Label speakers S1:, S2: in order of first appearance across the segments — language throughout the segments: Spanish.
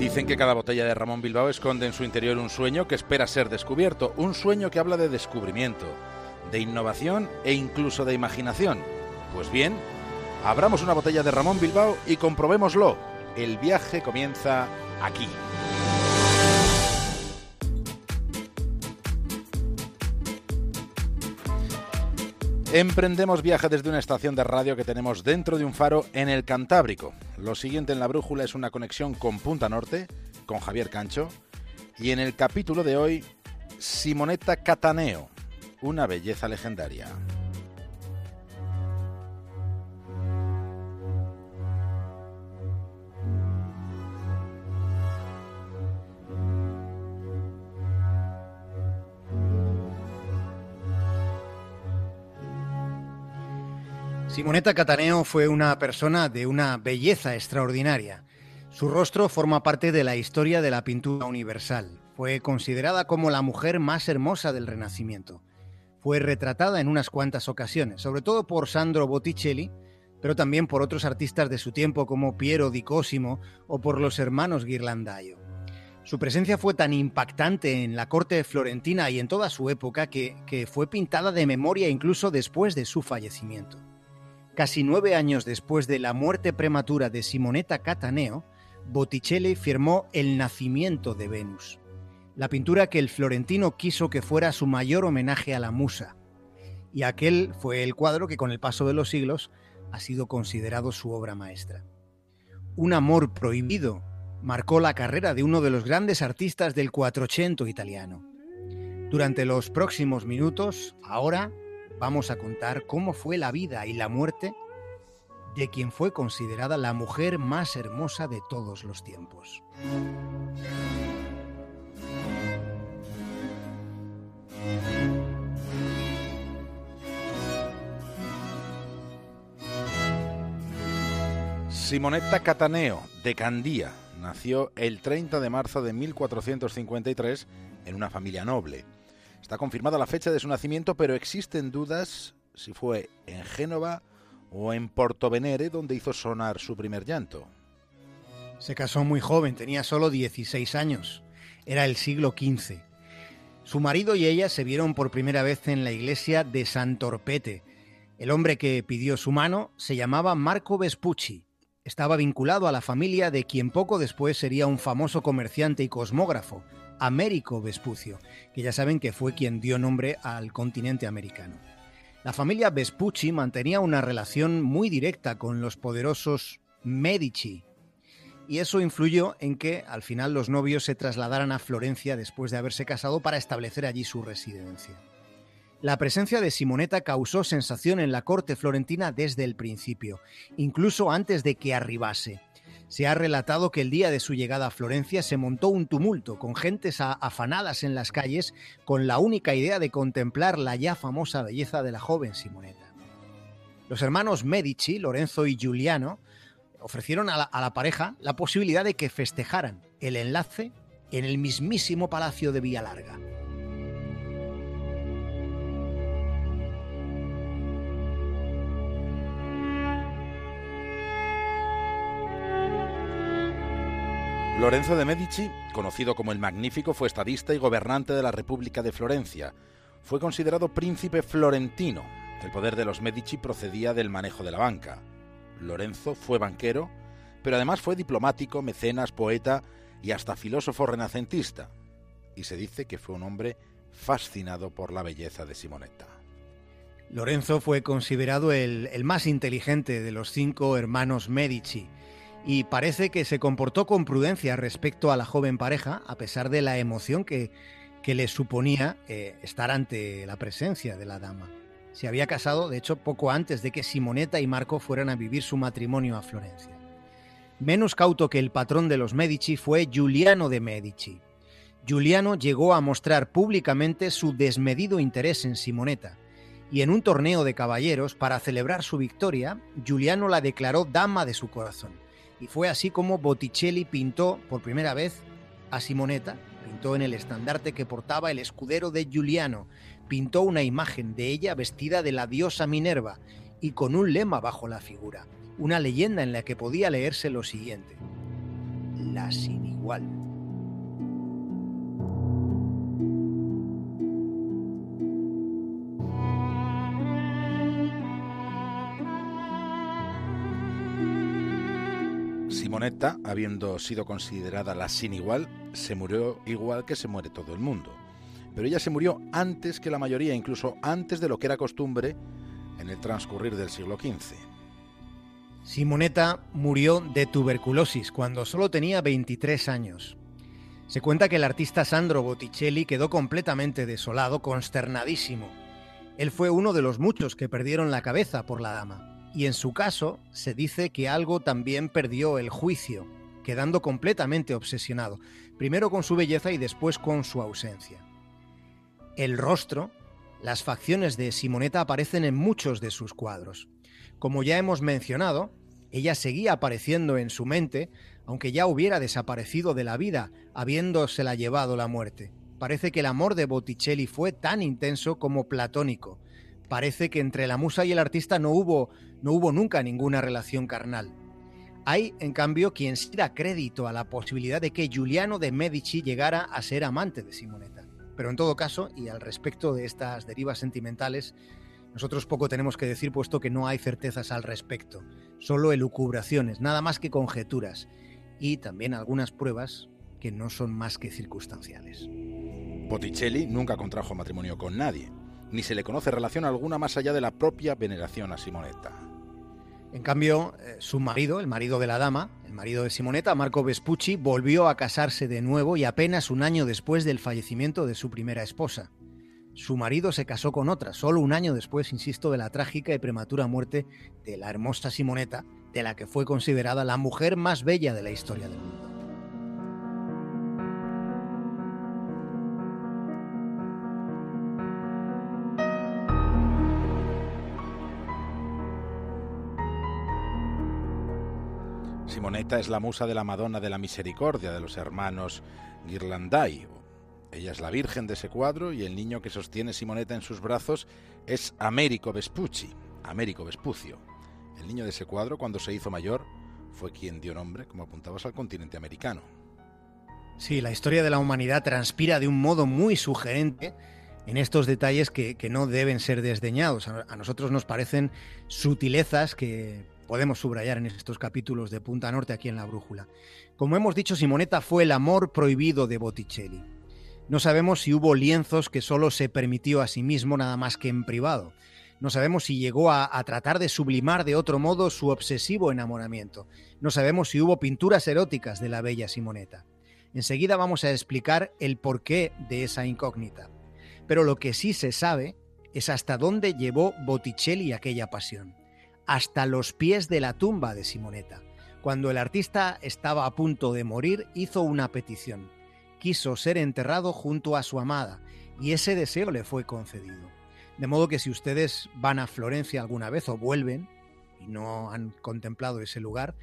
S1: Dicen que cada botella de Ramón Bilbao esconde en su interior un sueño que espera ser descubierto, un sueño que habla de descubrimiento, de innovación e incluso de imaginación. Pues bien, abramos una botella de Ramón Bilbao y comprobémoslo. El viaje comienza aquí. Emprendemos viaje desde una estación de radio que tenemos dentro de un faro en el Cantábrico. Lo siguiente en la brújula es una conexión con Punta Norte, con Javier Cancho, y en el capítulo de hoy, Simonetta Cataneo, una belleza legendaria.
S2: Simonetta Cataneo fue una persona de una belleza extraordinaria. Su rostro forma parte de la historia de la pintura universal. Fue considerada como la mujer más hermosa del Renacimiento. Fue retratada en unas cuantas ocasiones, sobre todo por Sandro Botticelli, pero también por otros artistas de su tiempo como Piero di Cosimo o por los hermanos Ghirlandaio. Su presencia fue tan impactante en la corte florentina y en toda su época que, que fue pintada de memoria incluso después de su fallecimiento. Casi nueve años después de la muerte prematura de Simonetta Cataneo, Botticelli firmó El nacimiento de Venus, la pintura que el florentino quiso que fuera su mayor homenaje a la musa. Y aquel fue el cuadro que con el paso de los siglos ha sido considerado su obra maestra. Un amor prohibido marcó la carrera de uno de los grandes artistas del Quattrocento italiano. Durante los próximos minutos, ahora vamos a contar cómo fue la vida y la muerte de quien fue considerada la mujer más hermosa de todos los tiempos.
S1: Simonetta Cataneo, de Candía, nació el 30 de marzo de 1453 en una familia noble. Está confirmada la fecha de su nacimiento, pero existen dudas si fue en Génova o en Portovenere, donde hizo sonar su primer llanto.
S2: Se casó muy joven, tenía solo 16 años. Era el siglo XV. Su marido y ella se vieron por primera vez en la iglesia de San Torpete. El hombre que pidió su mano se llamaba Marco Vespucci. Estaba vinculado a la familia de quien poco después sería un famoso comerciante y cosmógrafo, Américo Vespucio, que ya saben que fue quien dio nombre al continente americano. La familia Vespucci mantenía una relación muy directa con los poderosos Medici, y eso influyó en que al final los novios se trasladaran a Florencia después de haberse casado para establecer allí su residencia. La presencia de Simonetta causó sensación en la corte florentina desde el principio, incluso antes de que arribase. Se ha relatado que el día de su llegada a Florencia se montó un tumulto con gentes afanadas en las calles con la única idea de contemplar la ya famosa belleza de la joven Simonetta. Los hermanos Medici, Lorenzo y Giuliano, ofrecieron a la, a la pareja la posibilidad de que festejaran el enlace en el mismísimo palacio de Villalarga.
S1: Lorenzo de Medici, conocido como el Magnífico, fue estadista y gobernante de la República de Florencia. Fue considerado príncipe florentino. El poder de los Medici procedía del manejo de la banca. Lorenzo fue banquero, pero además fue diplomático, mecenas, poeta y hasta filósofo renacentista. Y se dice que fue un hombre fascinado por la belleza de Simonetta.
S2: Lorenzo fue considerado el, el más inteligente de los cinco hermanos Medici y parece que se comportó con prudencia respecto a la joven pareja, a pesar de la emoción que, que le suponía eh, estar ante la presencia de la dama. Se había casado, de hecho, poco antes de que Simonetta y Marco fueran a vivir su matrimonio a Florencia. Menos cauto que el patrón de los Medici fue Giuliano de Medici. Giuliano llegó a mostrar públicamente su desmedido interés en Simonetta, y en un torneo de caballeros, para celebrar su victoria, Giuliano la declaró dama de su corazón y fue así como Botticelli pintó por primera vez a Simonetta, pintó en el estandarte que portaba el escudero de Giuliano, pintó una imagen de ella vestida de la diosa Minerva y con un lema bajo la figura, una leyenda en la que podía leerse lo siguiente. la sin igual.
S1: Simonetta, habiendo sido considerada la sin igual, se murió igual que se muere todo el mundo. Pero ella se murió antes que la mayoría, incluso antes de lo que era costumbre en el transcurrir del siglo XV.
S2: Simonetta murió de tuberculosis cuando solo tenía 23 años. Se cuenta que el artista Sandro Botticelli quedó completamente desolado, consternadísimo. Él fue uno de los muchos que perdieron la cabeza por la dama y en su caso se dice que algo también perdió el juicio, quedando completamente obsesionado, primero con su belleza y después con su ausencia. El rostro, las facciones de Simonetta aparecen en muchos de sus cuadros. Como ya hemos mencionado, ella seguía apareciendo en su mente, aunque ya hubiera desaparecido de la vida, habiéndosela llevado la muerte. Parece que el amor de Botticelli fue tan intenso como platónico, parece que entre la musa y el artista no hubo, no hubo nunca ninguna relación carnal. Hay, en cambio, quien sí da crédito a la posibilidad de que Giuliano de Medici llegara a ser amante de Simonetta. Pero en todo caso, y al respecto de estas derivas sentimentales, nosotros poco tenemos que decir puesto que no hay certezas al respecto, solo elucubraciones, nada más que conjeturas, y también algunas pruebas que no son más que circunstanciales.
S1: Botticelli nunca contrajo matrimonio con nadie, ni se le conoce relación alguna más allá de la propia veneración a Simonetta.
S2: En cambio, eh, su marido, el marido de la dama, el marido de Simonetta, Marco Vespucci, volvió a casarse de nuevo y apenas un año después del fallecimiento de su primera esposa. Su marido se casó con otra, solo un año después, insisto, de la trágica y prematura muerte de la hermosa Simonetta, de la que fue considerada la mujer más bella de la historia del mundo.
S1: Simonetta es la musa de la Madonna de la Misericordia de los hermanos Ghirlandaio. Ella es la virgen de ese cuadro y el niño que sostiene Simonetta en sus brazos es Américo Vespucci, Américo Vespucio. El niño de ese cuadro, cuando se hizo mayor, fue quien dio nombre, como apuntabas, al continente americano.
S2: Sí, la historia de la humanidad transpira de un modo muy sugerente en estos detalles que, no deben ser desdeñados. a nosotros nos parecen sutilezas que podemos subrayar en estos capítulos de Punta Norte aquí en la Brújula. Como hemos dicho, Simonetta fue el amor prohibido de Botticelli. No sabemos si hubo lienzos que solo se permitió a sí mismo nada más que en privado. No sabemos si llegó a, tratar de sublimar de otro modo su obsesivo enamoramiento. No sabemos si hubo pinturas eróticas de la bella Simonetta. Enseguida vamos a explicar el porqué de esa incógnita. Pero lo que sí se sabe es hasta dónde llevó Botticelli aquella pasión hasta los pies de la tumba de Simonetta. Cuando el artista estaba a punto de morir, hizo una petición. Quiso ser enterrado junto a su amada, y ese deseo le fue concedido. De modo que si ustedes van a Florencia alguna vez o vuelven y no han contemplado ese lugar,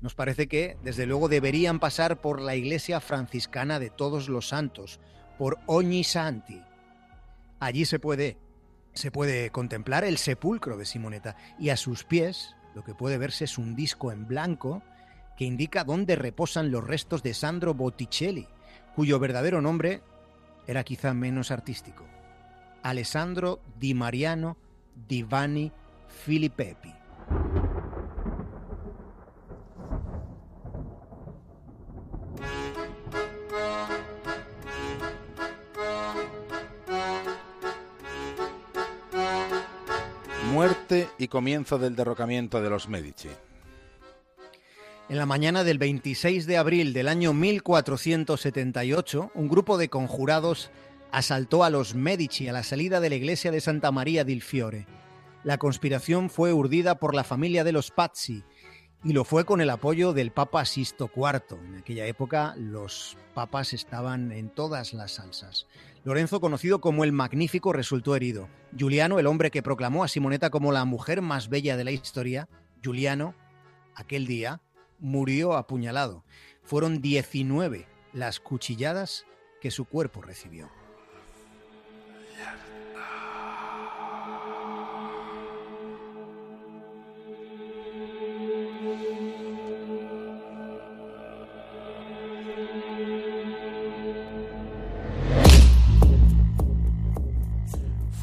S2: nos parece que desde luego deberían pasar por la iglesia franciscana de todos los santos, por Ogni Santi. Allí se puede se puede contemplar el sepulcro de Simonetta y a sus pies lo que puede verse es un disco en blanco que indica dónde reposan los restos de Sandro Botticelli, cuyo verdadero nombre era quizá menos artístico. Alessandro Di Mariano Divani Filippepi.
S1: Muerte y comienzo del derrocamiento de los Medici.
S2: En la mañana del 26 de abril del año 1478, un grupo de conjurados asaltó a los Medici a la salida de la iglesia de Santa María del Fiore. La conspiración fue urdida por la familia de los Pazzi y lo fue con el apoyo del Papa Sisto IV. En aquella época los papas estaban en todas las salsas. Lorenzo, conocido como el Magnífico, resultó herido. Giuliano, el hombre que proclamó a Simonetta como la mujer más bella de la historia, Giuliano, aquel día, murió apuñalado. Fueron 19 las cuchilladas que su cuerpo recibió.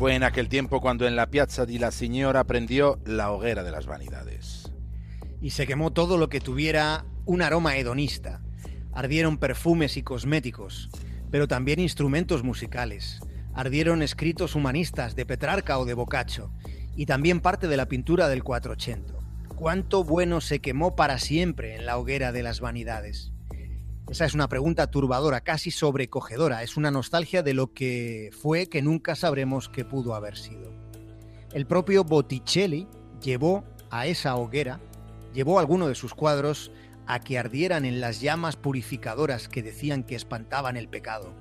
S1: Fue en aquel tiempo cuando en la Piazza di la Signora prendió la hoguera de las vanidades.
S2: Y se quemó todo lo que tuviera un aroma hedonista. Ardieron perfumes y cosméticos, pero también instrumentos musicales. Ardieron escritos humanistas de Petrarca o de Boccaccio, y también parte de la pintura del 480. ¿Cuánto bueno se quemó para siempre en la hoguera de las vanidades? Esa es una pregunta turbadora, casi sobrecogedora. Es una nostalgia de lo que fue que nunca sabremos qué pudo haber sido. El propio Botticelli llevó a esa hoguera, llevó alguno de sus cuadros a que ardieran en las llamas purificadoras que decían que espantaban el pecado.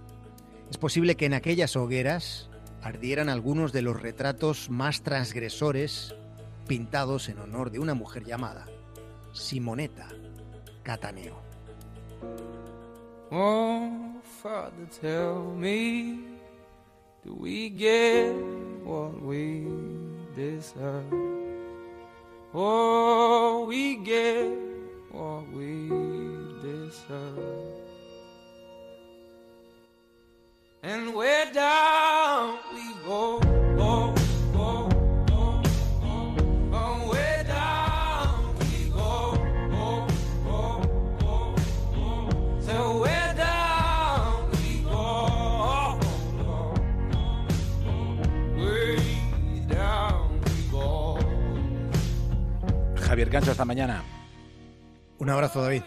S2: Es posible que en aquellas hogueras ardieran algunos de los retratos más transgresores pintados en honor de una mujer llamada Simonetta Cataneo.
S3: Oh, Father, tell me, do we get what we deserve? Oh, we get
S1: Javier Cancho, hasta mañana.
S2: Un abrazo, David.